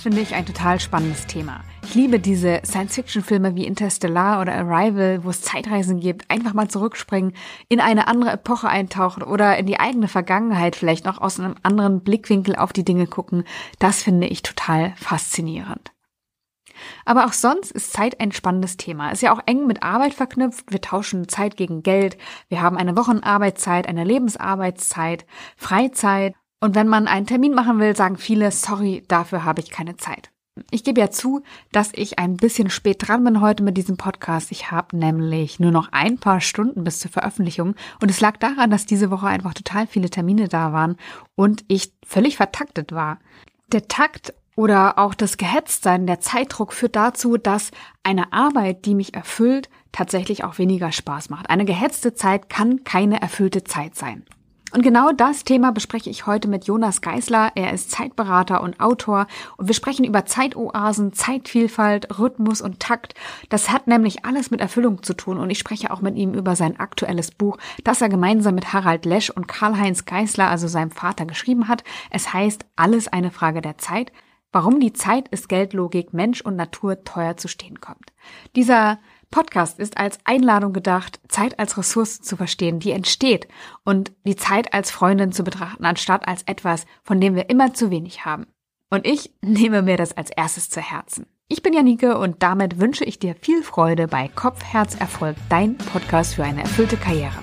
finde ich ein total spannendes Thema. Ich liebe diese Science-Fiction-Filme wie Interstellar oder Arrival, wo es Zeitreisen gibt, einfach mal zurückspringen, in eine andere Epoche eintauchen oder in die eigene Vergangenheit vielleicht noch aus einem anderen Blickwinkel auf die Dinge gucken. Das finde ich total faszinierend. Aber auch sonst ist Zeit ein spannendes Thema. Ist ja auch eng mit Arbeit verknüpft. Wir tauschen Zeit gegen Geld. Wir haben eine Wochenarbeitszeit, eine Lebensarbeitszeit, Freizeit und wenn man einen Termin machen will, sagen viele, sorry, dafür habe ich keine Zeit. Ich gebe ja zu, dass ich ein bisschen spät dran bin heute mit diesem Podcast. Ich habe nämlich nur noch ein paar Stunden bis zur Veröffentlichung und es lag daran, dass diese Woche einfach total viele Termine da waren und ich völlig vertaktet war. Der Takt oder auch das Gehetztsein, der Zeitdruck führt dazu, dass eine Arbeit, die mich erfüllt, tatsächlich auch weniger Spaß macht. Eine gehetzte Zeit kann keine erfüllte Zeit sein. Und genau das Thema bespreche ich heute mit Jonas Geisler. Er ist Zeitberater und Autor und wir sprechen über Zeitoasen, Zeitvielfalt, Rhythmus und Takt. Das hat nämlich alles mit Erfüllung zu tun und ich spreche auch mit ihm über sein aktuelles Buch, das er gemeinsam mit Harald Lesch und Karl-Heinz Geisler, also seinem Vater, geschrieben hat. Es heißt Alles eine Frage der Zeit. Warum die Zeit ist Geldlogik Mensch und Natur teuer zu stehen kommt. Dieser Podcast ist als Einladung gedacht, Zeit als Ressource zu verstehen, die entsteht und die Zeit als Freundin zu betrachten, anstatt als etwas, von dem wir immer zu wenig haben. Und ich nehme mir das als erstes zu Herzen. Ich bin Janike und damit wünsche ich dir viel Freude bei Kopf, Herz, Erfolg, dein Podcast für eine erfüllte Karriere.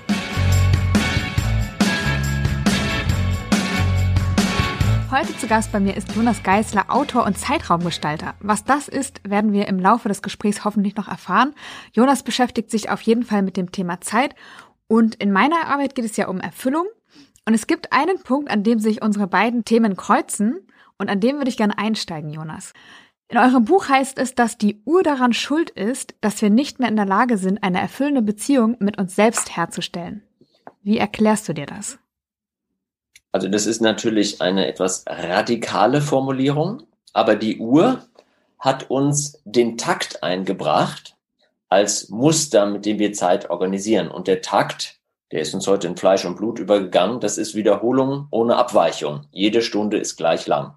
Heute zu Gast bei mir ist Jonas Geisler, Autor und Zeitraumgestalter. Was das ist, werden wir im Laufe des Gesprächs hoffentlich noch erfahren. Jonas beschäftigt sich auf jeden Fall mit dem Thema Zeit und in meiner Arbeit geht es ja um Erfüllung. Und es gibt einen Punkt, an dem sich unsere beiden Themen kreuzen und an dem würde ich gerne einsteigen, Jonas. In eurem Buch heißt es, dass die Uhr daran schuld ist, dass wir nicht mehr in der Lage sind, eine erfüllende Beziehung mit uns selbst herzustellen. Wie erklärst du dir das? Also das ist natürlich eine etwas radikale Formulierung, aber die Uhr hat uns den Takt eingebracht als Muster, mit dem wir Zeit organisieren. Und der Takt, der ist uns heute in Fleisch und Blut übergegangen, das ist Wiederholung ohne Abweichung. Jede Stunde ist gleich lang.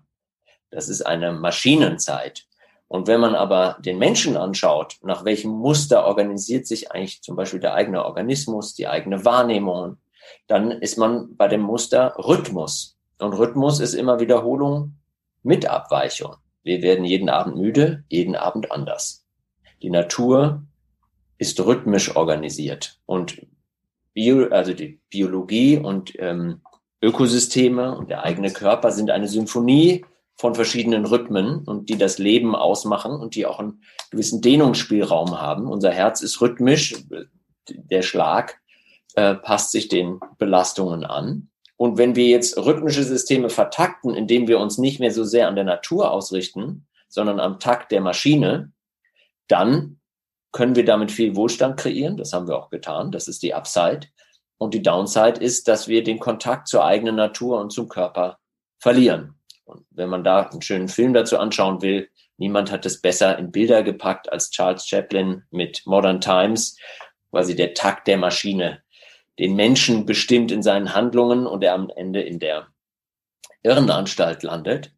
Das ist eine Maschinenzeit. Und wenn man aber den Menschen anschaut, nach welchem Muster organisiert sich eigentlich zum Beispiel der eigene Organismus, die eigene Wahrnehmung, dann ist man bei dem Muster Rhythmus. Und Rhythmus ist immer Wiederholung mit Abweichung. Wir werden jeden Abend müde, jeden Abend anders. Die Natur ist rhythmisch organisiert und Bio, also die Biologie und ähm, Ökosysteme und der eigene Körper sind eine Symphonie von verschiedenen Rhythmen und die das Leben ausmachen und die auch einen gewissen Dehnungsspielraum haben. Unser Herz ist rhythmisch, der Schlag äh, passt sich den Belastungen an. Und wenn wir jetzt rhythmische Systeme vertakten, indem wir uns nicht mehr so sehr an der Natur ausrichten, sondern am Takt der Maschine, dann können wir damit viel Wohlstand kreieren. Das haben wir auch getan. Das ist die Upside. Und die Downside ist, dass wir den Kontakt zur eigenen Natur und zum Körper verlieren. Und wenn man da einen schönen Film dazu anschauen will, niemand hat es besser in Bilder gepackt als Charles Chaplin mit Modern Times, quasi der Takt der Maschine den Menschen bestimmt in seinen Handlungen und er am Ende in der Irrenanstalt landet.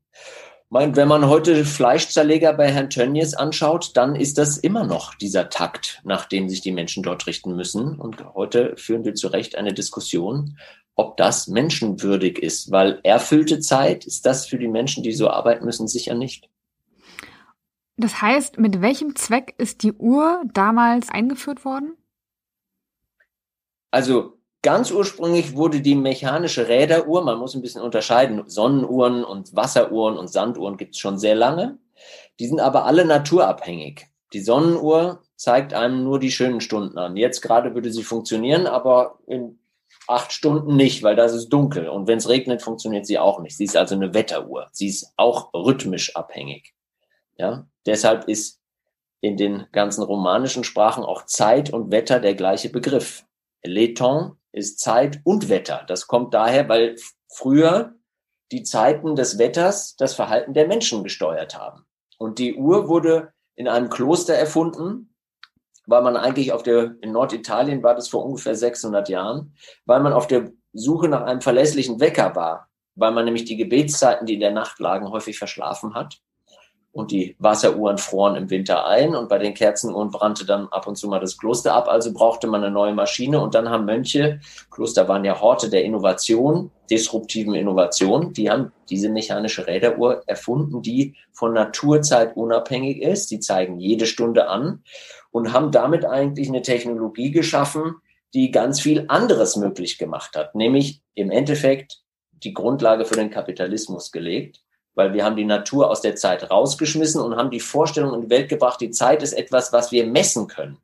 Wenn man heute Fleischzerleger bei Herrn Tönnies anschaut, dann ist das immer noch dieser Takt, nach dem sich die Menschen dort richten müssen. Und heute führen wir zu Recht eine Diskussion, ob das menschenwürdig ist, weil erfüllte Zeit ist das für die Menschen, die so arbeiten müssen, sicher nicht. Das heißt, mit welchem Zweck ist die Uhr damals eingeführt worden? Also ganz ursprünglich wurde die mechanische Räderuhr, man muss ein bisschen unterscheiden, Sonnenuhren und Wasseruhren und Sanduhren gibt es schon sehr lange. Die sind aber alle naturabhängig. Die Sonnenuhr zeigt einem nur die schönen Stunden an. Jetzt gerade würde sie funktionieren, aber in acht Stunden nicht, weil das ist dunkel. Und wenn es regnet, funktioniert sie auch nicht. Sie ist also eine Wetteruhr. Sie ist auch rhythmisch abhängig. Ja, deshalb ist in den ganzen romanischen Sprachen auch Zeit und Wetter der gleiche Begriff. Leton ist Zeit und Wetter. Das kommt daher, weil früher die Zeiten des Wetters das Verhalten der Menschen gesteuert haben. Und die Uhr wurde in einem Kloster erfunden, weil man eigentlich auf der, in Norditalien war das vor ungefähr 600 Jahren, weil man auf der Suche nach einem verlässlichen Wecker war, weil man nämlich die Gebetszeiten, die in der Nacht lagen, häufig verschlafen hat. Und die Wasseruhren froren im Winter ein und bei den Kerzenuhren brannte dann ab und zu mal das Kloster ab, also brauchte man eine neue Maschine. Und dann haben Mönche, Kloster waren ja Horte der Innovation, disruptiven Innovation, die haben diese mechanische Räderuhr erfunden, die von Naturzeit unabhängig ist, die zeigen jede Stunde an und haben damit eigentlich eine Technologie geschaffen, die ganz viel anderes möglich gemacht hat, nämlich im Endeffekt die Grundlage für den Kapitalismus gelegt weil wir haben die Natur aus der Zeit rausgeschmissen und haben die Vorstellung in die Welt gebracht, die Zeit ist etwas, was wir messen können.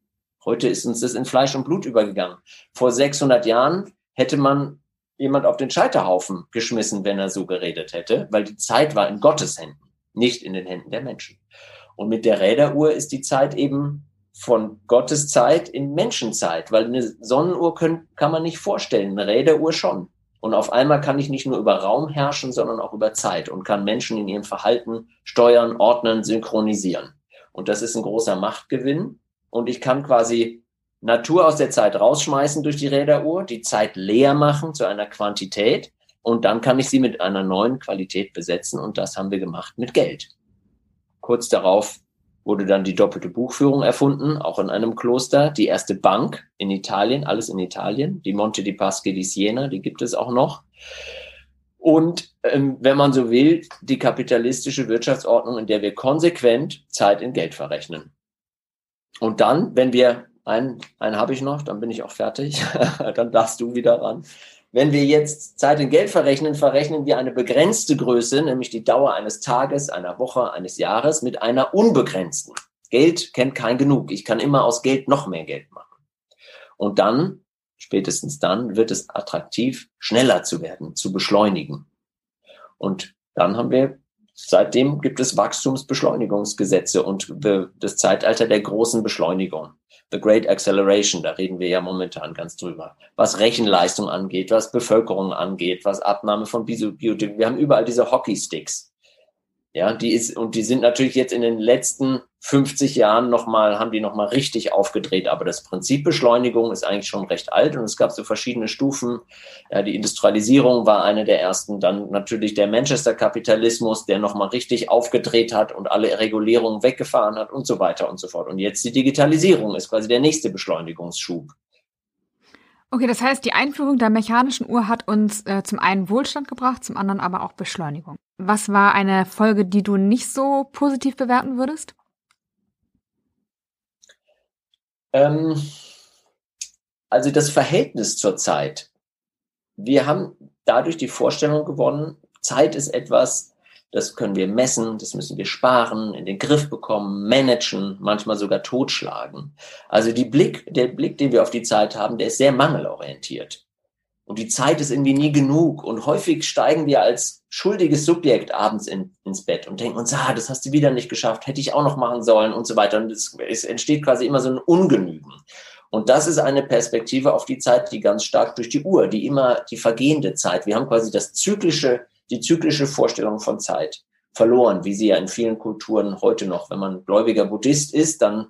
Heute ist uns das in Fleisch und Blut übergegangen. Vor 600 Jahren hätte man jemand auf den Scheiterhaufen geschmissen, wenn er so geredet hätte, weil die Zeit war in Gottes Händen, nicht in den Händen der Menschen. Und mit der Räderuhr ist die Zeit eben von Gottes Zeit in Menschenzeit, weil eine Sonnenuhr können, kann man nicht vorstellen, eine Räderuhr schon. Und auf einmal kann ich nicht nur über Raum herrschen, sondern auch über Zeit und kann Menschen in ihrem Verhalten steuern, ordnen, synchronisieren. Und das ist ein großer Machtgewinn. Und ich kann quasi Natur aus der Zeit rausschmeißen durch die Räderuhr, die Zeit leer machen zu einer Quantität. Und dann kann ich sie mit einer neuen Qualität besetzen. Und das haben wir gemacht mit Geld. Kurz darauf wurde dann die doppelte Buchführung erfunden, auch in einem Kloster. Die erste Bank in Italien, alles in Italien. Die Monte di Paschi di Siena, die gibt es auch noch. Und ähm, wenn man so will, die kapitalistische Wirtschaftsordnung, in der wir konsequent Zeit in Geld verrechnen. Und dann, wenn wir, einen, einen habe ich noch, dann bin ich auch fertig, dann darfst du wieder ran. Wenn wir jetzt Zeit in Geld verrechnen, verrechnen wir eine begrenzte Größe, nämlich die Dauer eines Tages, einer Woche, eines Jahres mit einer unbegrenzten. Geld kennt kein Genug. Ich kann immer aus Geld noch mehr Geld machen. Und dann, spätestens dann, wird es attraktiv, schneller zu werden, zu beschleunigen. Und dann haben wir, seitdem gibt es Wachstumsbeschleunigungsgesetze und das Zeitalter der großen Beschleunigung. The Great Acceleration, da reden wir ja momentan ganz drüber. Was Rechenleistung angeht, was Bevölkerung angeht, was Abnahme von Biotik. Wir haben überall diese Hockeysticks. Ja, die ist, und die sind natürlich jetzt in den letzten 50 Jahren nochmal, haben die nochmal richtig aufgedreht. Aber das Prinzip Beschleunigung ist eigentlich schon recht alt und es gab so verschiedene Stufen. Ja, die Industrialisierung war eine der ersten. Dann natürlich der Manchester-Kapitalismus, der nochmal richtig aufgedreht hat und alle Regulierungen weggefahren hat und so weiter und so fort. Und jetzt die Digitalisierung ist quasi der nächste Beschleunigungsschub. Okay, das heißt, die Einführung der mechanischen Uhr hat uns äh, zum einen Wohlstand gebracht, zum anderen aber auch Beschleunigung. Was war eine Folge, die du nicht so positiv bewerten würdest? Ähm, also das Verhältnis zur Zeit. Wir haben dadurch die Vorstellung gewonnen, Zeit ist etwas, das können wir messen, das müssen wir sparen, in den Griff bekommen, managen, manchmal sogar totschlagen. Also die Blick, der Blick, den wir auf die Zeit haben, der ist sehr mangelorientiert. Und die Zeit ist irgendwie nie genug. Und häufig steigen wir als schuldiges Subjekt abends in, ins Bett und denken uns, ah, das hast du wieder nicht geschafft, hätte ich auch noch machen sollen und so weiter. Und es, es entsteht quasi immer so ein Ungenügen. Und das ist eine Perspektive auf die Zeit, die ganz stark durch die Uhr, die immer die vergehende Zeit. Wir haben quasi das zyklische die zyklische Vorstellung von Zeit verloren, wie sie ja in vielen Kulturen heute noch, wenn man gläubiger Buddhist ist, dann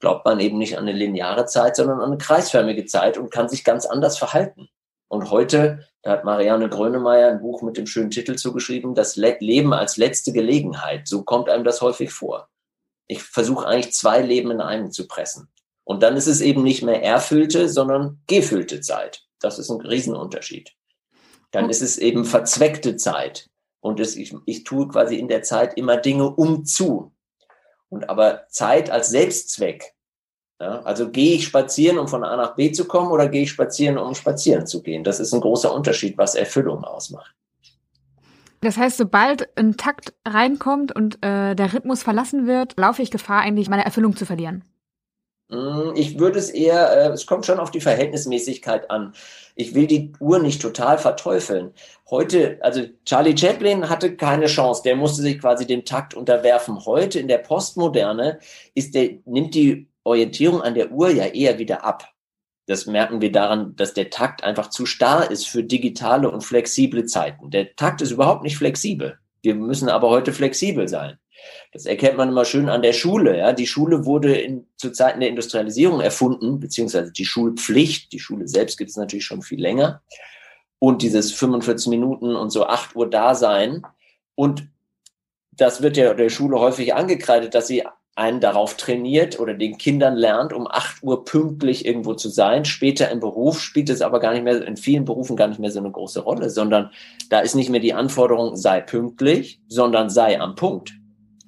glaubt man eben nicht an eine lineare Zeit, sondern an eine kreisförmige Zeit und kann sich ganz anders verhalten. Und heute, da hat Marianne Grönemeyer ein Buch mit dem schönen Titel zugeschrieben, das Leben als letzte Gelegenheit. So kommt einem das häufig vor. Ich versuche eigentlich zwei Leben in einem zu pressen. Und dann ist es eben nicht mehr erfüllte, sondern gefüllte Zeit. Das ist ein Riesenunterschied dann ist es eben verzweckte Zeit. Und es, ich, ich tue quasi in der Zeit immer Dinge um zu. Und aber Zeit als Selbstzweck. Ja, also gehe ich spazieren, um von A nach B zu kommen, oder gehe ich spazieren, um spazieren zu gehen? Das ist ein großer Unterschied, was Erfüllung ausmacht. Das heißt, sobald ein Takt reinkommt und äh, der Rhythmus verlassen wird, laufe ich Gefahr, eigentlich meine Erfüllung zu verlieren. Hm, ich würde es eher, äh, es kommt schon auf die Verhältnismäßigkeit an. Ich will die Uhr nicht total verteufeln. Heute, also Charlie Chaplin hatte keine Chance, der musste sich quasi dem Takt unterwerfen. Heute in der Postmoderne ist der, nimmt die Orientierung an der Uhr ja eher wieder ab. Das merken wir daran, dass der Takt einfach zu starr ist für digitale und flexible Zeiten. Der Takt ist überhaupt nicht flexibel. Wir müssen aber heute flexibel sein. Das erkennt man immer schön an der Schule. Ja. Die Schule wurde in, zu Zeiten der Industrialisierung erfunden, beziehungsweise die Schulpflicht. Die Schule selbst gibt es natürlich schon viel länger. Und dieses 45 Minuten und so 8 Uhr Dasein. Und das wird ja der Schule häufig angekreidet, dass sie einen darauf trainiert oder den Kindern lernt, um 8 Uhr pünktlich irgendwo zu sein. Später im Beruf spielt es aber gar nicht mehr, in vielen Berufen gar nicht mehr so eine große Rolle, sondern da ist nicht mehr die Anforderung, sei pünktlich, sondern sei am Punkt.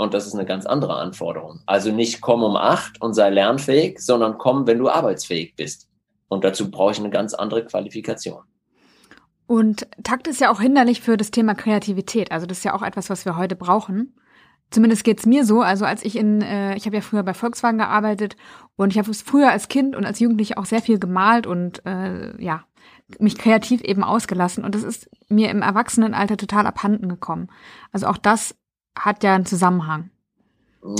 Und das ist eine ganz andere Anforderung. Also nicht komm um acht und sei lernfähig, sondern komm, wenn du arbeitsfähig bist. Und dazu brauche ich eine ganz andere Qualifikation. Und Takt ist ja auch hinderlich für das Thema Kreativität. Also das ist ja auch etwas, was wir heute brauchen. Zumindest geht's mir so. Also als ich in, äh, ich habe ja früher bei Volkswagen gearbeitet und ich habe früher als Kind und als Jugendliche auch sehr viel gemalt und äh, ja mich kreativ eben ausgelassen. Und das ist mir im Erwachsenenalter total abhanden gekommen. Also auch das hat ja einen Zusammenhang.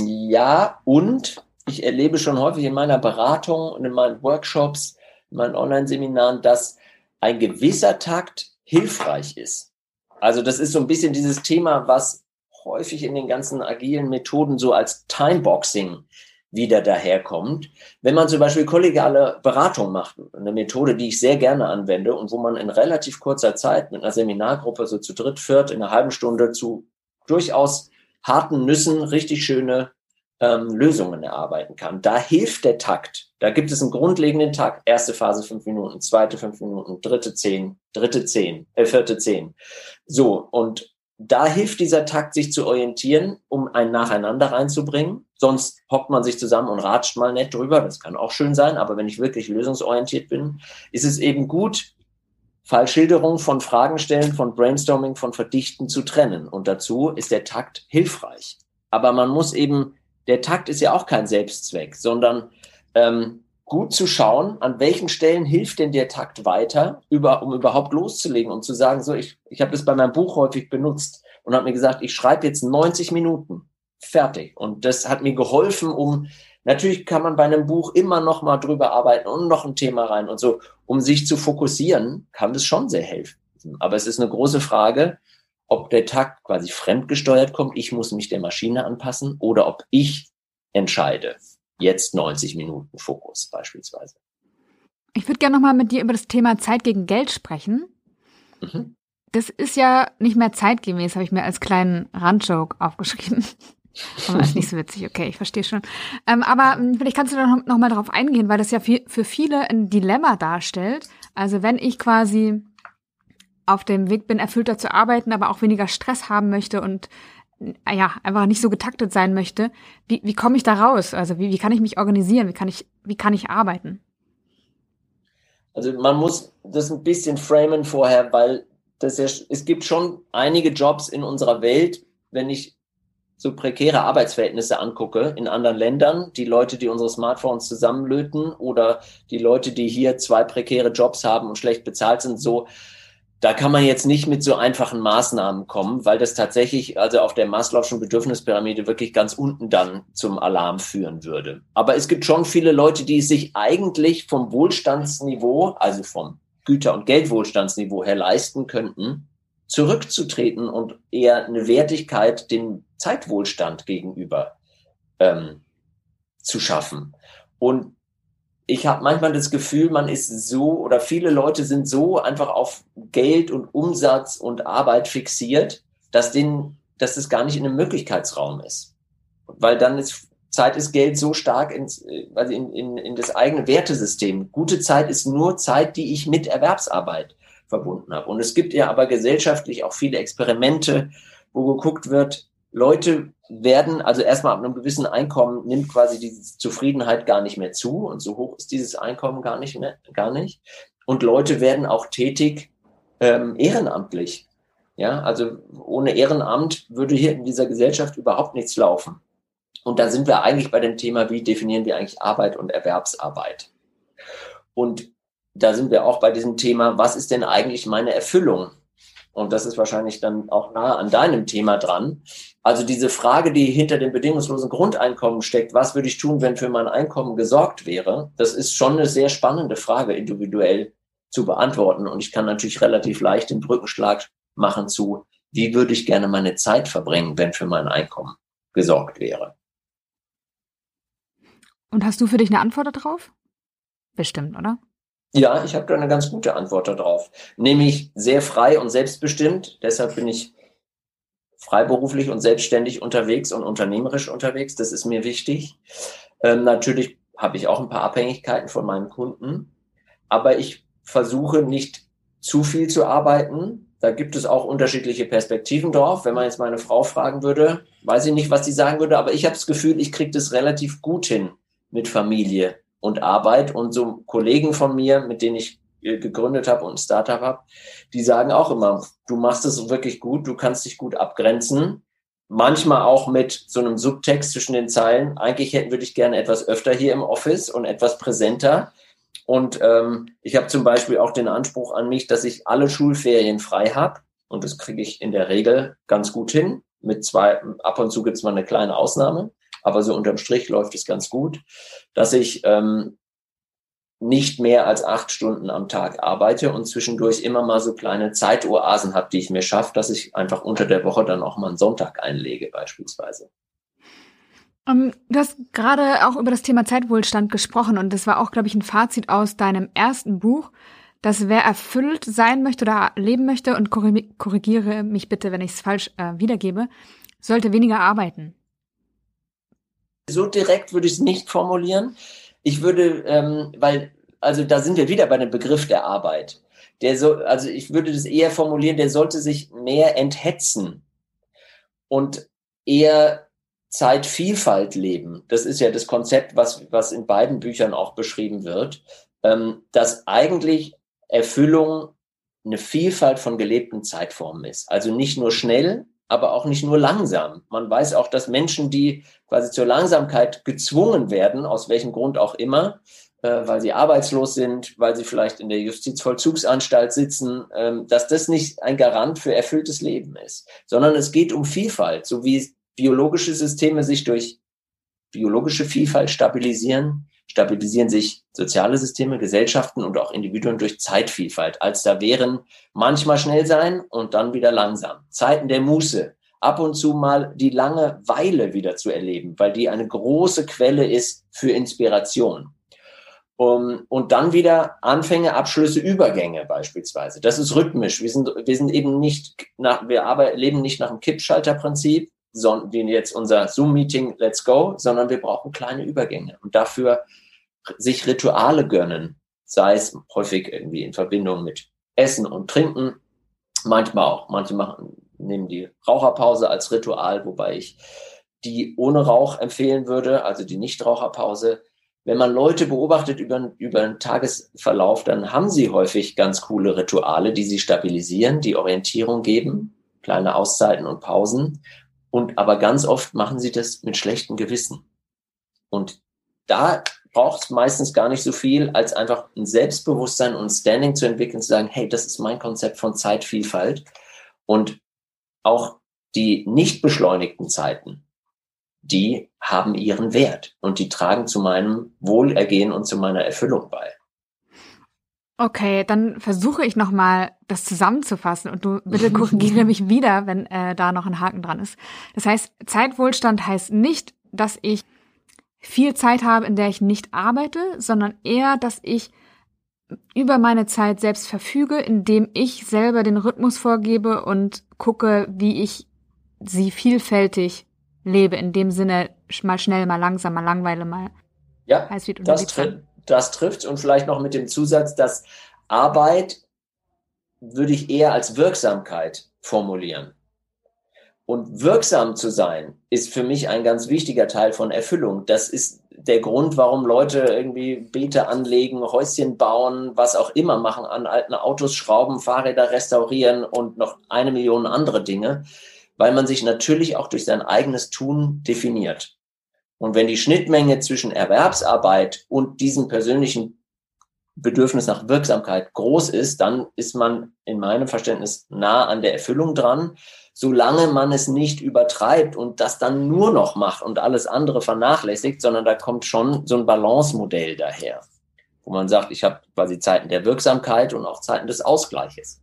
Ja, und ich erlebe schon häufig in meiner Beratung und in meinen Workshops, in meinen Online-Seminaren, dass ein gewisser Takt hilfreich ist. Also das ist so ein bisschen dieses Thema, was häufig in den ganzen agilen Methoden so als Timeboxing wieder daherkommt. Wenn man zum Beispiel kollegiale Beratung macht, eine Methode, die ich sehr gerne anwende und wo man in relativ kurzer Zeit mit einer Seminargruppe so zu dritt, viert, in einer halben Stunde zu durchaus harten Nüssen richtig schöne ähm, Lösungen erarbeiten kann. Da hilft der Takt. Da gibt es einen grundlegenden Takt. Erste Phase fünf Minuten, zweite fünf Minuten, dritte zehn, dritte zehn, äh, vierte zehn. So, und da hilft dieser Takt, sich zu orientieren, um ein Nacheinander reinzubringen. Sonst hockt man sich zusammen und ratscht mal nett drüber. Das kann auch schön sein. Aber wenn ich wirklich lösungsorientiert bin, ist es eben gut, Fallschilderung von Fragen stellen, von Brainstorming, von Verdichten zu trennen. Und dazu ist der Takt hilfreich. Aber man muss eben, der Takt ist ja auch kein Selbstzweck, sondern ähm, gut zu schauen, an welchen Stellen hilft denn der Takt weiter, über, um überhaupt loszulegen und zu sagen, so, ich, ich habe das bei meinem Buch häufig benutzt und habe mir gesagt, ich schreibe jetzt 90 Minuten. Fertig. Und das hat mir geholfen, um Natürlich kann man bei einem Buch immer noch mal drüber arbeiten und noch ein Thema rein und so. Um sich zu fokussieren, kann das schon sehr helfen. Aber es ist eine große Frage, ob der Takt quasi fremdgesteuert kommt, ich muss mich der Maschine anpassen, oder ob ich entscheide, jetzt 90 Minuten Fokus beispielsweise. Ich würde gerne noch mal mit dir über das Thema Zeit gegen Geld sprechen. Mhm. Das ist ja nicht mehr zeitgemäß, habe ich mir als kleinen Randjoke aufgeschrieben. Aber ist nicht so witzig, okay, ich verstehe schon. Ähm, aber hm, vielleicht kannst du da noch, noch mal darauf eingehen, weil das ja für, für viele ein Dilemma darstellt. Also wenn ich quasi auf dem Weg bin, erfüllter zu arbeiten, aber auch weniger Stress haben möchte und äh, ja, einfach nicht so getaktet sein möchte, wie, wie komme ich da raus? Also wie, wie kann ich mich organisieren? Wie kann ich, wie kann ich arbeiten? Also man muss das ein bisschen framen vorher, weil das ja, es gibt schon einige Jobs in unserer Welt, wenn ich so prekäre Arbeitsverhältnisse angucke in anderen Ländern, die Leute, die unsere Smartphones zusammenlöten oder die Leute, die hier zwei prekäre Jobs haben und schlecht bezahlt sind, so, da kann man jetzt nicht mit so einfachen Maßnahmen kommen, weil das tatsächlich also auf der Maslow'schen Bedürfnispyramide wirklich ganz unten dann zum Alarm führen würde. Aber es gibt schon viele Leute, die sich eigentlich vom Wohlstandsniveau, also vom Güter- und Geldwohlstandsniveau her leisten könnten, zurückzutreten und eher eine Wertigkeit dem Zeitwohlstand gegenüber ähm, zu schaffen. Und ich habe manchmal das Gefühl, man ist so oder viele Leute sind so einfach auf Geld und Umsatz und Arbeit fixiert, dass denen, dass das gar nicht in einem Möglichkeitsraum ist. Weil dann ist Zeit ist Geld so stark ins, also in, in, in das eigene Wertesystem. Gute Zeit ist nur Zeit, die ich mit Erwerbsarbeit verbunden habe. Und es gibt ja aber gesellschaftlich auch viele Experimente, wo geguckt wird, Leute werden, also erstmal ab einem gewissen Einkommen nimmt quasi diese Zufriedenheit gar nicht mehr zu und so hoch ist dieses Einkommen gar nicht mehr, gar nicht. Und Leute werden auch tätig ähm, ehrenamtlich. Ja, also ohne Ehrenamt würde hier in dieser Gesellschaft überhaupt nichts laufen. Und da sind wir eigentlich bei dem Thema, wie definieren wir eigentlich Arbeit und Erwerbsarbeit? Und da sind wir auch bei diesem Thema, was ist denn eigentlich meine Erfüllung? Und das ist wahrscheinlich dann auch nah an deinem Thema dran. Also diese Frage, die hinter dem bedingungslosen Grundeinkommen steckt, was würde ich tun, wenn für mein Einkommen gesorgt wäre, das ist schon eine sehr spannende Frage, individuell zu beantworten. Und ich kann natürlich relativ leicht den Brückenschlag machen zu, wie würde ich gerne meine Zeit verbringen, wenn für mein Einkommen gesorgt wäre. Und hast du für dich eine Antwort darauf? Bestimmt, oder? Ja, ich habe da eine ganz gute Antwort darauf. Nämlich sehr frei und selbstbestimmt. Deshalb bin ich freiberuflich und selbstständig unterwegs und unternehmerisch unterwegs. Das ist mir wichtig. Ähm, natürlich habe ich auch ein paar Abhängigkeiten von meinen Kunden, aber ich versuche nicht zu viel zu arbeiten. Da gibt es auch unterschiedliche Perspektiven drauf. Wenn man jetzt meine Frau fragen würde, weiß ich nicht, was sie sagen würde, aber ich habe das Gefühl, ich kriege das relativ gut hin mit Familie und Arbeit. Und so Kollegen von mir, mit denen ich gegründet habe und ein Startup habe, die sagen auch immer, du machst es wirklich gut, du kannst dich gut abgrenzen. Manchmal auch mit so einem Subtext zwischen den Zeilen. Eigentlich hätten würde ich gerne etwas öfter hier im Office und etwas präsenter. Und ähm, ich habe zum Beispiel auch den Anspruch an mich, dass ich alle Schulferien frei habe. Und das kriege ich in der Regel ganz gut hin. Mit zwei, ab und zu gibt es mal eine kleine Ausnahme, aber so unterm Strich läuft es ganz gut, dass ich ähm, nicht mehr als acht Stunden am Tag arbeite und zwischendurch immer mal so kleine Zeitoasen habe, die ich mir schaffe, dass ich einfach unter der Woche dann auch mal einen Sonntag einlege beispielsweise. Um, ähm, du hast gerade auch über das Thema Zeitwohlstand gesprochen und das war auch, glaube ich, ein Fazit aus deinem ersten Buch, dass wer erfüllt sein möchte oder leben möchte und korrigiere mich bitte, wenn ich es falsch äh, wiedergebe, sollte weniger arbeiten. So direkt würde ich es nicht formulieren. Ich würde, ähm, weil, also da sind wir wieder bei dem Begriff der Arbeit. Der so, also ich würde das eher formulieren, der sollte sich mehr enthetzen und eher Zeitvielfalt leben. Das ist ja das Konzept, was, was in beiden Büchern auch beschrieben wird, ähm, dass eigentlich Erfüllung eine Vielfalt von gelebten Zeitformen ist. Also nicht nur schnell, aber auch nicht nur langsam. Man weiß auch, dass Menschen, die quasi zur Langsamkeit gezwungen werden, aus welchem Grund auch immer, äh, weil sie arbeitslos sind, weil sie vielleicht in der Justizvollzugsanstalt sitzen, ähm, dass das nicht ein Garant für erfülltes Leben ist, sondern es geht um Vielfalt, so wie biologische Systeme sich durch biologische Vielfalt stabilisieren, stabilisieren sich soziale Systeme, Gesellschaften und auch Individuen durch Zeitvielfalt, als da wären manchmal schnell sein und dann wieder langsam. Zeiten der Muße, ab und zu mal die lange Weile wieder zu erleben, weil die eine große Quelle ist für Inspiration. Um, und dann wieder Anfänge, Abschlüsse, Übergänge beispielsweise. Das ist rhythmisch. Wir sind, wir sind eben nicht nach, wir aber leben nicht nach dem Kippschalterprinzip, sondern wie jetzt unser Zoom-Meeting, let's go, sondern wir brauchen kleine Übergänge. Und dafür sich Rituale gönnen, sei es häufig irgendwie in Verbindung mit Essen und Trinken, manchmal auch. Manche machen, nehmen die Raucherpause als Ritual, wobei ich die ohne Rauch empfehlen würde, also die Nichtraucherpause. Wenn man Leute beobachtet über, über einen Tagesverlauf, dann haben sie häufig ganz coole Rituale, die sie stabilisieren, die Orientierung geben, kleine Auszeiten und Pausen. Und aber ganz oft machen sie das mit schlechtem Gewissen. Und da braucht es meistens gar nicht so viel, als einfach ein Selbstbewusstsein und Standing zu entwickeln, zu sagen, hey, das ist mein Konzept von Zeitvielfalt. Und auch die nicht beschleunigten Zeiten, die haben ihren Wert und die tragen zu meinem Wohlergehen und zu meiner Erfüllung bei. Okay, dann versuche ich nochmal das zusammenzufassen und du bitte korrigiere mich wieder, wenn äh, da noch ein Haken dran ist. Das heißt, Zeitwohlstand heißt nicht, dass ich viel Zeit habe, in der ich nicht arbeite, sondern eher, dass ich über meine Zeit selbst verfüge, indem ich selber den Rhythmus vorgebe und gucke, wie ich sie vielfältig lebe. In dem Sinne, mal schnell, mal langsam, mal langweile, mal ja, das, tri das trifft und vielleicht noch mit dem Zusatz, dass Arbeit würde ich eher als Wirksamkeit formulieren. Und wirksam zu sein, ist für mich ein ganz wichtiger Teil von Erfüllung. Das ist der Grund, warum Leute irgendwie Beete anlegen, Häuschen bauen, was auch immer machen, an alten Autos schrauben, Fahrräder restaurieren und noch eine Million andere Dinge, weil man sich natürlich auch durch sein eigenes Tun definiert. Und wenn die Schnittmenge zwischen Erwerbsarbeit und diesem persönlichen Bedürfnis nach Wirksamkeit groß ist, dann ist man in meinem Verständnis nah an der Erfüllung dran solange man es nicht übertreibt und das dann nur noch macht und alles andere vernachlässigt, sondern da kommt schon so ein Balance-Modell daher, wo man sagt, ich habe quasi Zeiten der Wirksamkeit und auch Zeiten des Ausgleiches.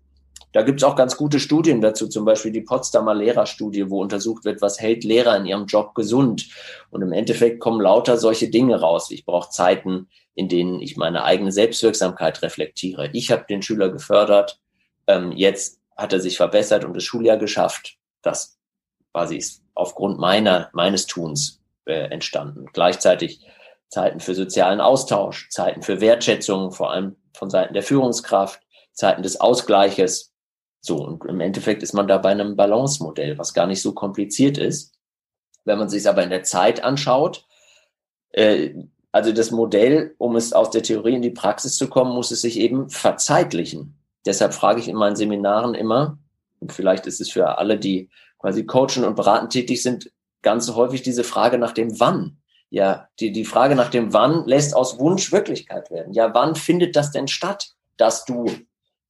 Da gibt es auch ganz gute Studien dazu, zum Beispiel die Potsdamer Lehrerstudie, wo untersucht wird, was hält Lehrer in ihrem Job gesund. Und im Endeffekt kommen lauter solche Dinge raus. Ich brauche Zeiten, in denen ich meine eigene Selbstwirksamkeit reflektiere. Ich habe den Schüler gefördert. Ähm, jetzt hat er sich verbessert und das Schuljahr geschafft. Das quasi ist aufgrund meiner, meines Tuns äh, entstanden. Gleichzeitig Zeiten für sozialen Austausch, Zeiten für Wertschätzung, vor allem von Seiten der Führungskraft, Zeiten des Ausgleiches. So, und im Endeffekt ist man da bei einem Balance-Modell, was gar nicht so kompliziert ist. Wenn man sich aber in der Zeit anschaut, äh, also das Modell, um es aus der Theorie in die Praxis zu kommen, muss es sich eben verzeitlichen. Deshalb frage ich in meinen Seminaren immer, und vielleicht ist es für alle, die quasi coachen und beraten tätig sind, ganz häufig diese Frage nach dem Wann. Ja, die, die Frage nach dem Wann lässt aus Wunsch Wirklichkeit werden. Ja, wann findet das denn statt, dass du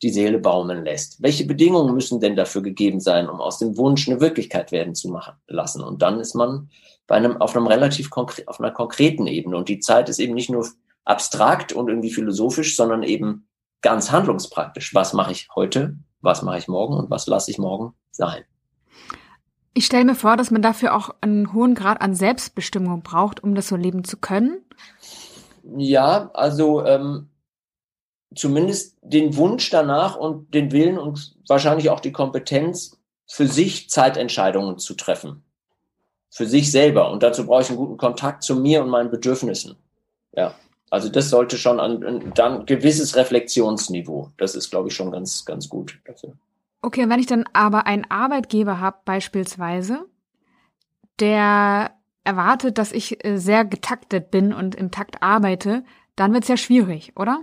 die Seele baumeln lässt? Welche Bedingungen müssen denn dafür gegeben sein, um aus dem Wunsch eine Wirklichkeit werden zu machen lassen? Und dann ist man bei einem, auf einem relativ konkret, auf einer konkreten Ebene. Und die Zeit ist eben nicht nur abstrakt und irgendwie philosophisch, sondern eben ganz handlungspraktisch. Was mache ich heute? Was mache ich morgen? Und was lasse ich morgen sein? Ich stelle mir vor, dass man dafür auch einen hohen Grad an Selbstbestimmung braucht, um das so leben zu können. Ja, also ähm, zumindest den Wunsch danach und den Willen und wahrscheinlich auch die Kompetenz, für sich Zeitentscheidungen zu treffen. Für sich selber. Und dazu brauche ich einen guten Kontakt zu mir und meinen Bedürfnissen. Ja. Also das sollte schon an, dann gewisses Reflexionsniveau. Das ist, glaube ich, schon ganz, ganz gut dafür. Okay, wenn ich dann aber einen Arbeitgeber habe, beispielsweise, der erwartet, dass ich äh, sehr getaktet bin und im Takt arbeite, dann wird es ja schwierig, oder?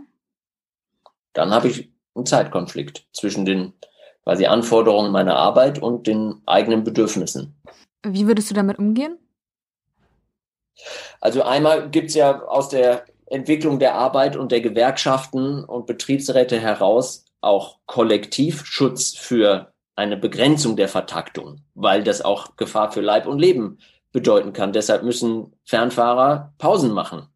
Dann habe ich einen Zeitkonflikt zwischen den quasi Anforderungen meiner Arbeit und den eigenen Bedürfnissen. Wie würdest du damit umgehen? Also einmal gibt es ja aus der Entwicklung der Arbeit und der Gewerkschaften und Betriebsräte heraus auch Kollektivschutz für eine Begrenzung der Vertaktung, weil das auch Gefahr für Leib und Leben bedeuten kann. Deshalb müssen Fernfahrer Pausen machen.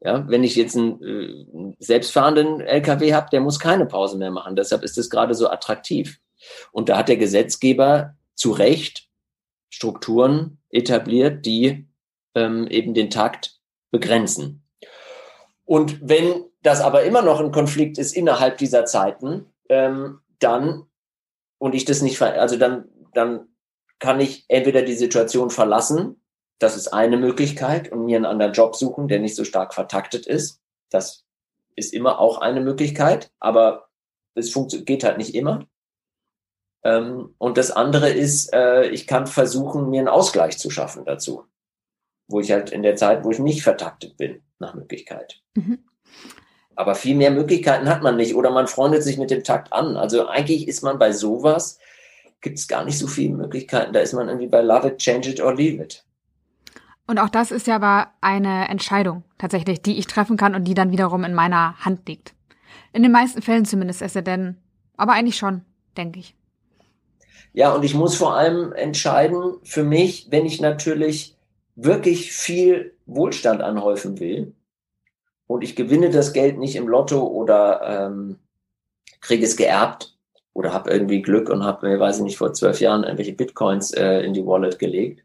Ja, wenn ich jetzt einen äh, selbstfahrenden LKW habe, der muss keine Pause mehr machen. Deshalb ist es gerade so attraktiv. Und da hat der Gesetzgeber zu Recht Strukturen etabliert, die ähm, eben den Takt begrenzen. Und wenn das aber immer noch ein Konflikt ist innerhalb dieser Zeiten, ähm, dann und ich das nicht, also dann, dann kann ich entweder die Situation verlassen, das ist eine Möglichkeit, und mir einen anderen Job suchen, der nicht so stark vertaktet ist. Das ist immer auch eine Möglichkeit, aber es geht halt nicht immer. Ähm, und das andere ist, äh, ich kann versuchen, mir einen Ausgleich zu schaffen dazu, wo ich halt in der Zeit, wo ich nicht vertaktet bin, nach Möglichkeit. Mhm. Aber viel mehr Möglichkeiten hat man nicht oder man freundet sich mit dem Takt an. Also eigentlich ist man bei sowas, gibt es gar nicht so viele Möglichkeiten. Da ist man irgendwie bei Love it, change it or leave it. Und auch das ist ja aber eine Entscheidung tatsächlich, die ich treffen kann und die dann wiederum in meiner Hand liegt. In den meisten Fällen zumindest ist er denn, aber eigentlich schon, denke ich. Ja, und ich muss vor allem entscheiden für mich, wenn ich natürlich wirklich viel Wohlstand anhäufen will, und ich gewinne das Geld nicht im Lotto oder ähm, kriege es geerbt oder habe irgendwie Glück und habe mir, weiß ich nicht, vor zwölf Jahren irgendwelche Bitcoins äh, in die Wallet gelegt.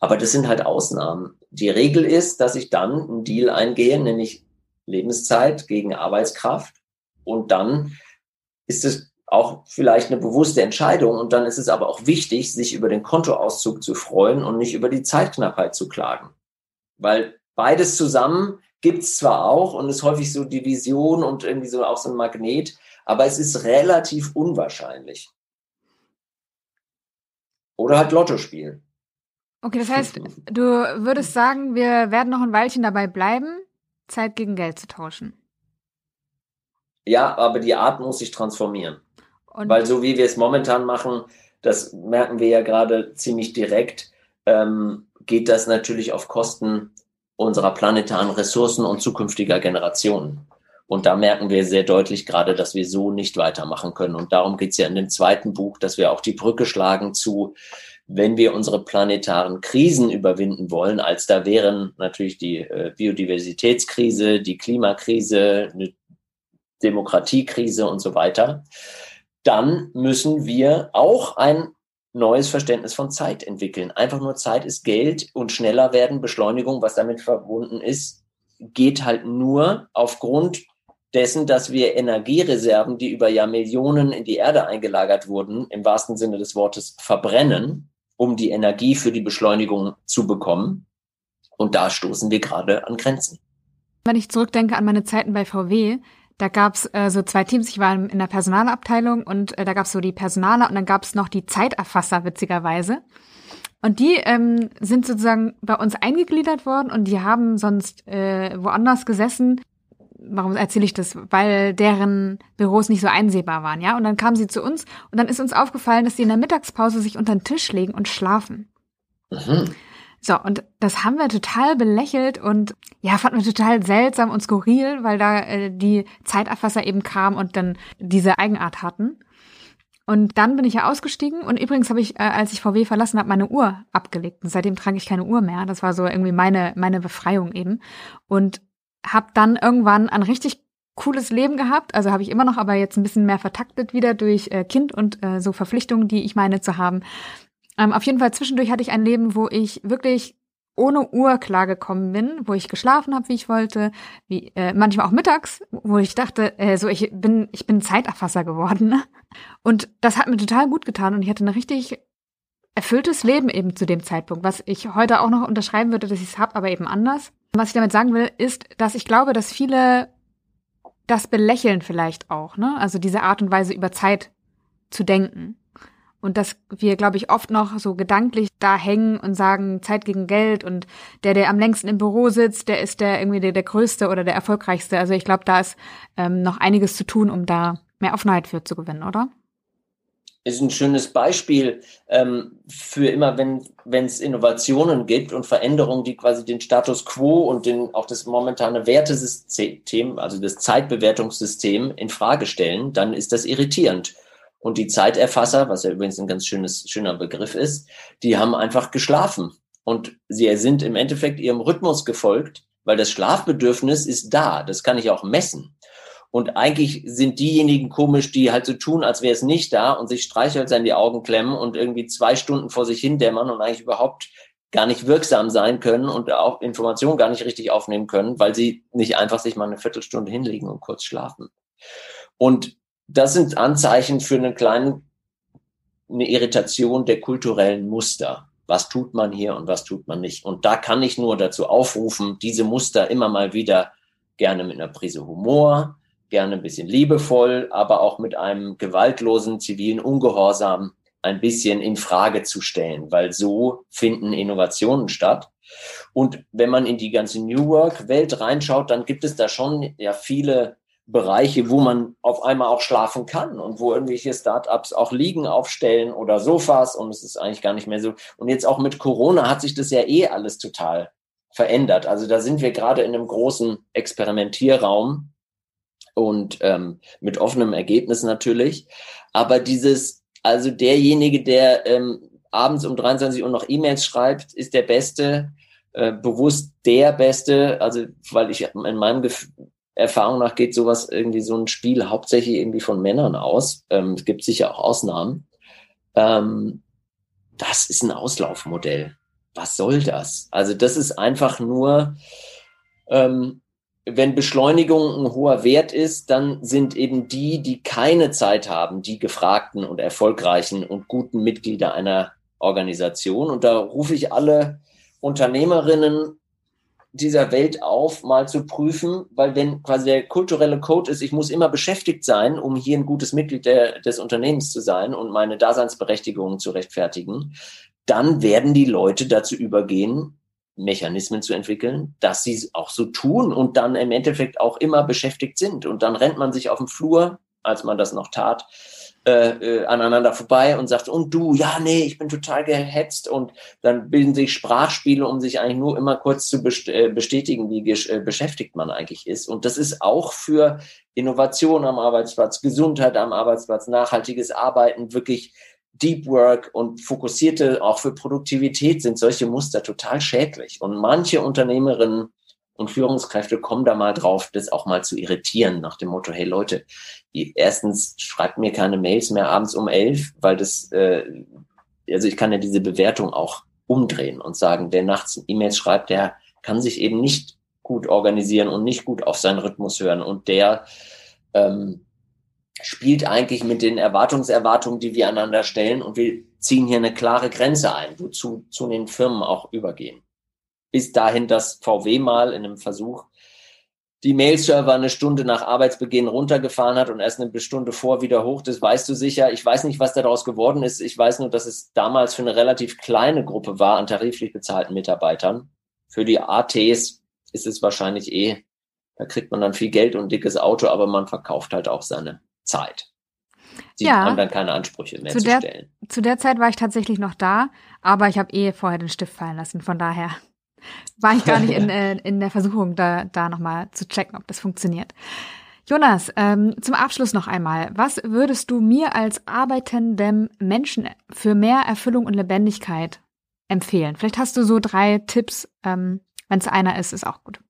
Aber das sind halt Ausnahmen. Die Regel ist, dass ich dann einen Deal eingehe, nämlich Lebenszeit gegen Arbeitskraft. Und dann ist es auch vielleicht eine bewusste Entscheidung. Und dann ist es aber auch wichtig, sich über den Kontoauszug zu freuen und nicht über die Zeitknappheit zu klagen. Weil beides zusammen gibt's zwar auch und ist häufig so die Vision und irgendwie so auch so ein Magnet, aber es ist relativ unwahrscheinlich. Oder halt Lotto spielen. Okay, das heißt, du würdest sagen, wir werden noch ein Weilchen dabei bleiben, Zeit gegen Geld zu tauschen. Ja, aber die Art muss sich transformieren. Und Weil so wie wir es momentan machen, das merken wir ja gerade ziemlich direkt, ähm, geht das natürlich auf Kosten unserer planetaren Ressourcen und zukünftiger Generationen. Und da merken wir sehr deutlich gerade, dass wir so nicht weitermachen können. Und darum geht es ja in dem zweiten Buch, dass wir auch die Brücke schlagen zu, wenn wir unsere planetaren Krisen überwinden wollen, als da wären natürlich die äh, Biodiversitätskrise, die Klimakrise, eine Demokratiekrise und so weiter, dann müssen wir auch ein neues Verständnis von Zeit entwickeln. Einfach nur Zeit ist Geld und schneller werden, Beschleunigung, was damit verbunden ist, geht halt nur aufgrund dessen, dass wir Energiereserven, die über Jahrmillionen in die Erde eingelagert wurden, im wahrsten Sinne des Wortes verbrennen, um die Energie für die Beschleunigung zu bekommen. Und da stoßen wir gerade an Grenzen. Wenn ich zurückdenke an meine Zeiten bei VW, da gab's äh, so zwei Teams. Ich war in der Personalabteilung und äh, da gab's so die Personaler und dann gab's noch die Zeiterfasser, witzigerweise. Und die ähm, sind sozusagen bei uns eingegliedert worden und die haben sonst äh, woanders gesessen. Warum erzähle ich das? Weil deren Büros nicht so einsehbar waren, ja. Und dann kamen sie zu uns und dann ist uns aufgefallen, dass sie in der Mittagspause sich unter den Tisch legen und schlafen. Mhm. So, und das haben wir total belächelt und ja, fanden wir total seltsam und skurril, weil da äh, die Zeiterfasser eben kamen und dann diese Eigenart hatten. Und dann bin ich ja ausgestiegen und übrigens habe ich, äh, als ich VW verlassen habe, meine Uhr abgelegt. Und seitdem trage ich keine Uhr mehr. Das war so irgendwie meine, meine Befreiung eben. Und habe dann irgendwann ein richtig cooles Leben gehabt. Also habe ich immer noch, aber jetzt ein bisschen mehr vertaktet wieder durch äh, Kind und äh, so Verpflichtungen, die ich meine zu haben. Ähm, auf jeden Fall zwischendurch hatte ich ein Leben, wo ich wirklich ohne Uhr klargekommen bin, wo ich geschlafen habe, wie ich wollte, wie äh, manchmal auch mittags, wo ich dachte, äh, so ich bin ich bin Zeiterfasser geworden und das hat mir total gut getan und ich hatte ein richtig erfülltes Leben eben zu dem Zeitpunkt, was ich heute auch noch unterschreiben würde, dass ich es habe, aber eben anders. Was ich damit sagen will, ist, dass ich glaube, dass viele das belächeln vielleicht auch, ne? Also diese Art und Weise über Zeit zu denken. Und dass wir, glaube ich, oft noch so gedanklich da hängen und sagen, Zeit gegen Geld und der, der am längsten im Büro sitzt, der ist der irgendwie der, der Größte oder der Erfolgreichste. Also ich glaube, da ist ähm, noch einiges zu tun, um da mehr Offenheit für zu gewinnen, oder? Ist ein schönes Beispiel ähm, für immer, wenn wenn es Innovationen gibt und Veränderungen, die quasi den Status quo und den auch das momentane Wertesystem, also das Zeitbewertungssystem in Frage stellen, dann ist das irritierend. Und die Zeiterfasser, was ja übrigens ein ganz schönes, schöner Begriff ist, die haben einfach geschlafen. Und sie sind im Endeffekt ihrem Rhythmus gefolgt, weil das Schlafbedürfnis ist da. Das kann ich auch messen. Und eigentlich sind diejenigen komisch, die halt so tun, als wäre es nicht da und sich Streichhölzer in die Augen klemmen und irgendwie zwei Stunden vor sich hin dämmern und eigentlich überhaupt gar nicht wirksam sein können und auch Informationen gar nicht richtig aufnehmen können, weil sie nicht einfach sich mal eine Viertelstunde hinlegen und kurz schlafen. Und das sind Anzeichen für eine kleine eine Irritation der kulturellen Muster. Was tut man hier und was tut man nicht? Und da kann ich nur dazu aufrufen, diese Muster immer mal wieder gerne mit einer Prise Humor, gerne ein bisschen liebevoll, aber auch mit einem gewaltlosen zivilen Ungehorsam ein bisschen in Frage zu stellen, weil so finden Innovationen statt. Und wenn man in die ganze New Work Welt reinschaut, dann gibt es da schon ja viele Bereiche, wo man auf einmal auch schlafen kann und wo irgendwelche Startups auch Liegen aufstellen oder Sofas und es ist eigentlich gar nicht mehr so. Und jetzt auch mit Corona hat sich das ja eh alles total verändert. Also da sind wir gerade in einem großen Experimentierraum und ähm, mit offenem Ergebnis natürlich. Aber dieses, also derjenige, der ähm, abends um 23 Uhr noch E-Mails schreibt, ist der Beste, äh, bewusst der Beste, also weil ich in meinem Gefühl, Erfahrung nach geht sowas irgendwie so ein Spiel hauptsächlich irgendwie von Männern aus. Ähm, es gibt sicher auch Ausnahmen. Ähm, das ist ein Auslaufmodell. Was soll das? Also das ist einfach nur, ähm, wenn Beschleunigung ein hoher Wert ist, dann sind eben die, die keine Zeit haben, die gefragten und erfolgreichen und guten Mitglieder einer Organisation. Und da rufe ich alle Unternehmerinnen dieser Welt auf, mal zu prüfen, weil wenn quasi der kulturelle Code ist, ich muss immer beschäftigt sein, um hier ein gutes Mitglied der, des Unternehmens zu sein und meine Daseinsberechtigung zu rechtfertigen, dann werden die Leute dazu übergehen, Mechanismen zu entwickeln, dass sie auch so tun und dann im Endeffekt auch immer beschäftigt sind. Und dann rennt man sich auf dem Flur, als man das noch tat, äh, äh, aneinander vorbei und sagt, und du, ja, nee, ich bin total gehetzt und dann bilden sich Sprachspiele, um sich eigentlich nur immer kurz zu äh, bestätigen, wie äh, beschäftigt man eigentlich ist. Und das ist auch für Innovation am Arbeitsplatz, Gesundheit am Arbeitsplatz, nachhaltiges Arbeiten, wirklich Deep Work und fokussierte auch für Produktivität sind solche Muster total schädlich. Und manche Unternehmerinnen und Führungskräfte kommen da mal drauf, das auch mal zu irritieren, nach dem Motto, hey Leute, erstens schreibt mir keine Mails mehr abends um elf, weil das, äh, also ich kann ja diese Bewertung auch umdrehen und sagen, wer nachts E-Mails schreibt, der kann sich eben nicht gut organisieren und nicht gut auf seinen Rhythmus hören und der ähm, spielt eigentlich mit den Erwartungserwartungen, die wir einander stellen und wir ziehen hier eine klare Grenze ein, wozu zu den Firmen auch übergehen. Bis dahin, dass VW mal in einem Versuch die Mail-Server eine Stunde nach Arbeitsbeginn runtergefahren hat und erst eine Stunde vor wieder hoch. Das weißt du sicher. Ich weiß nicht, was daraus geworden ist. Ich weiß nur, dass es damals für eine relativ kleine Gruppe war an tariflich bezahlten Mitarbeitern. Für die ATs ist es wahrscheinlich eh, da kriegt man dann viel Geld und ein dickes Auto, aber man verkauft halt auch seine Zeit. Sie ja, haben dann keine Ansprüche mehr zu, zu der, stellen. Zu der Zeit war ich tatsächlich noch da, aber ich habe eh vorher den Stift fallen lassen. Von daher war ich gar nicht in, äh, in der Versuchung, da, da nochmal zu checken, ob das funktioniert. Jonas, ähm, zum Abschluss noch einmal. Was würdest du mir als arbeitendem Menschen für mehr Erfüllung und Lebendigkeit empfehlen? Vielleicht hast du so drei Tipps. Ähm, Wenn es einer ist, ist auch gut.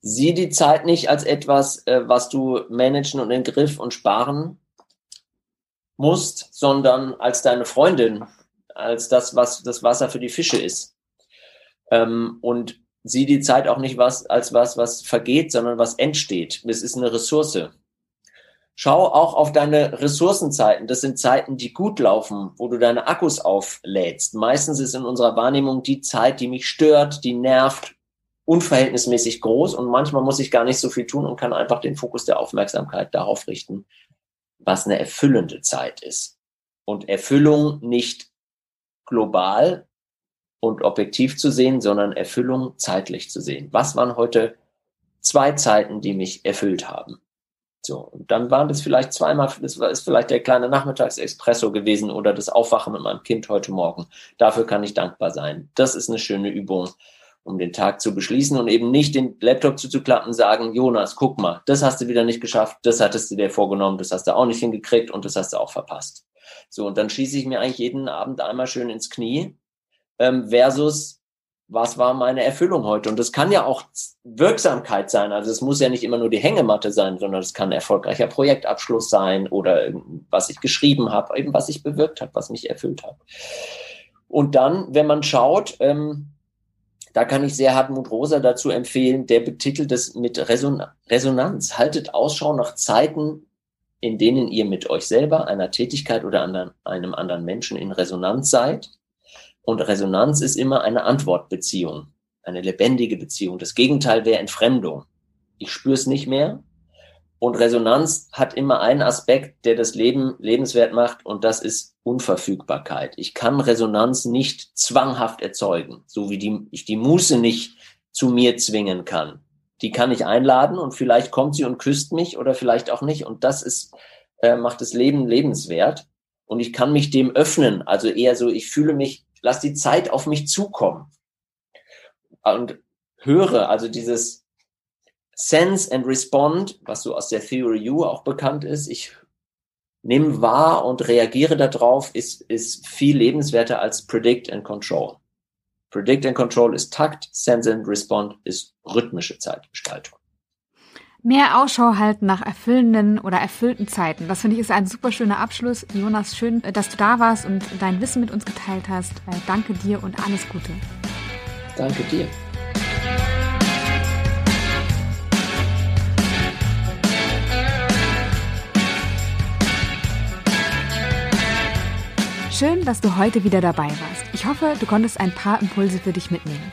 Sieh die Zeit nicht als etwas, äh, was du managen und in Griff und sparen musst, sondern als deine Freundin, als das, was das Wasser für die Fische ist. Ähm, und sieh die Zeit auch nicht was, als was, was vergeht, sondern was entsteht. Es ist eine Ressource. Schau auch auf deine Ressourcenzeiten. Das sind Zeiten, die gut laufen, wo du deine Akkus auflädst. Meistens ist in unserer Wahrnehmung die Zeit, die mich stört, die nervt, unverhältnismäßig groß und manchmal muss ich gar nicht so viel tun und kann einfach den Fokus der Aufmerksamkeit darauf richten, was eine erfüllende Zeit ist. Und Erfüllung nicht global, und objektiv zu sehen, sondern Erfüllung zeitlich zu sehen. Was waren heute zwei Zeiten, die mich erfüllt haben? So, und dann waren das vielleicht zweimal, das ist vielleicht der kleine Nachmittagsexpresso gewesen oder das Aufwachen mit meinem Kind heute Morgen. Dafür kann ich dankbar sein. Das ist eine schöne Übung, um den Tag zu beschließen und eben nicht den Laptop zuzuklappen und sagen, Jonas, guck mal, das hast du wieder nicht geschafft, das hattest du dir vorgenommen, das hast du auch nicht hingekriegt und das hast du auch verpasst. So, und dann schieße ich mir eigentlich jeden Abend einmal schön ins Knie ähm, versus was war meine Erfüllung heute? Und das kann ja auch Wirksamkeit sein. Also es muss ja nicht immer nur die Hängematte sein, sondern es kann erfolgreicher Projektabschluss sein oder was ich geschrieben habe, eben was ich bewirkt habe, was mich erfüllt hat. Und dann, wenn man schaut, ähm, da kann ich sehr Hartmut Rosa dazu empfehlen, der betitelt es mit Reson Resonanz. Haltet Ausschau nach Zeiten, in denen ihr mit euch selber, einer Tätigkeit oder anderen, einem anderen Menschen in Resonanz seid und Resonanz ist immer eine Antwortbeziehung, eine lebendige Beziehung. Das Gegenteil wäre Entfremdung. Ich spüre es nicht mehr. Und Resonanz hat immer einen Aspekt, der das Leben lebenswert macht, und das ist Unverfügbarkeit. Ich kann Resonanz nicht zwanghaft erzeugen, so wie die, ich die Muße nicht zu mir zwingen kann. Die kann ich einladen und vielleicht kommt sie und küsst mich oder vielleicht auch nicht. Und das ist, äh, macht das Leben lebenswert. Und ich kann mich dem öffnen. Also eher so, ich fühle mich lass die Zeit auf mich zukommen. Und höre, also dieses Sense and Respond, was so aus der Theory U auch bekannt ist, ich nehme wahr und reagiere darauf, ist, ist viel lebenswerter als Predict and Control. Predict and Control ist Takt, Sense and Respond ist rhythmische Zeitgestaltung. Mehr Ausschau halten nach erfüllenden oder erfüllten Zeiten. Das finde ich ist ein super schöner Abschluss. Jonas, schön, dass du da warst und dein Wissen mit uns geteilt hast. Äh, danke dir und alles Gute. Danke dir. Schön, dass du heute wieder dabei warst. Ich hoffe, du konntest ein paar Impulse für dich mitnehmen.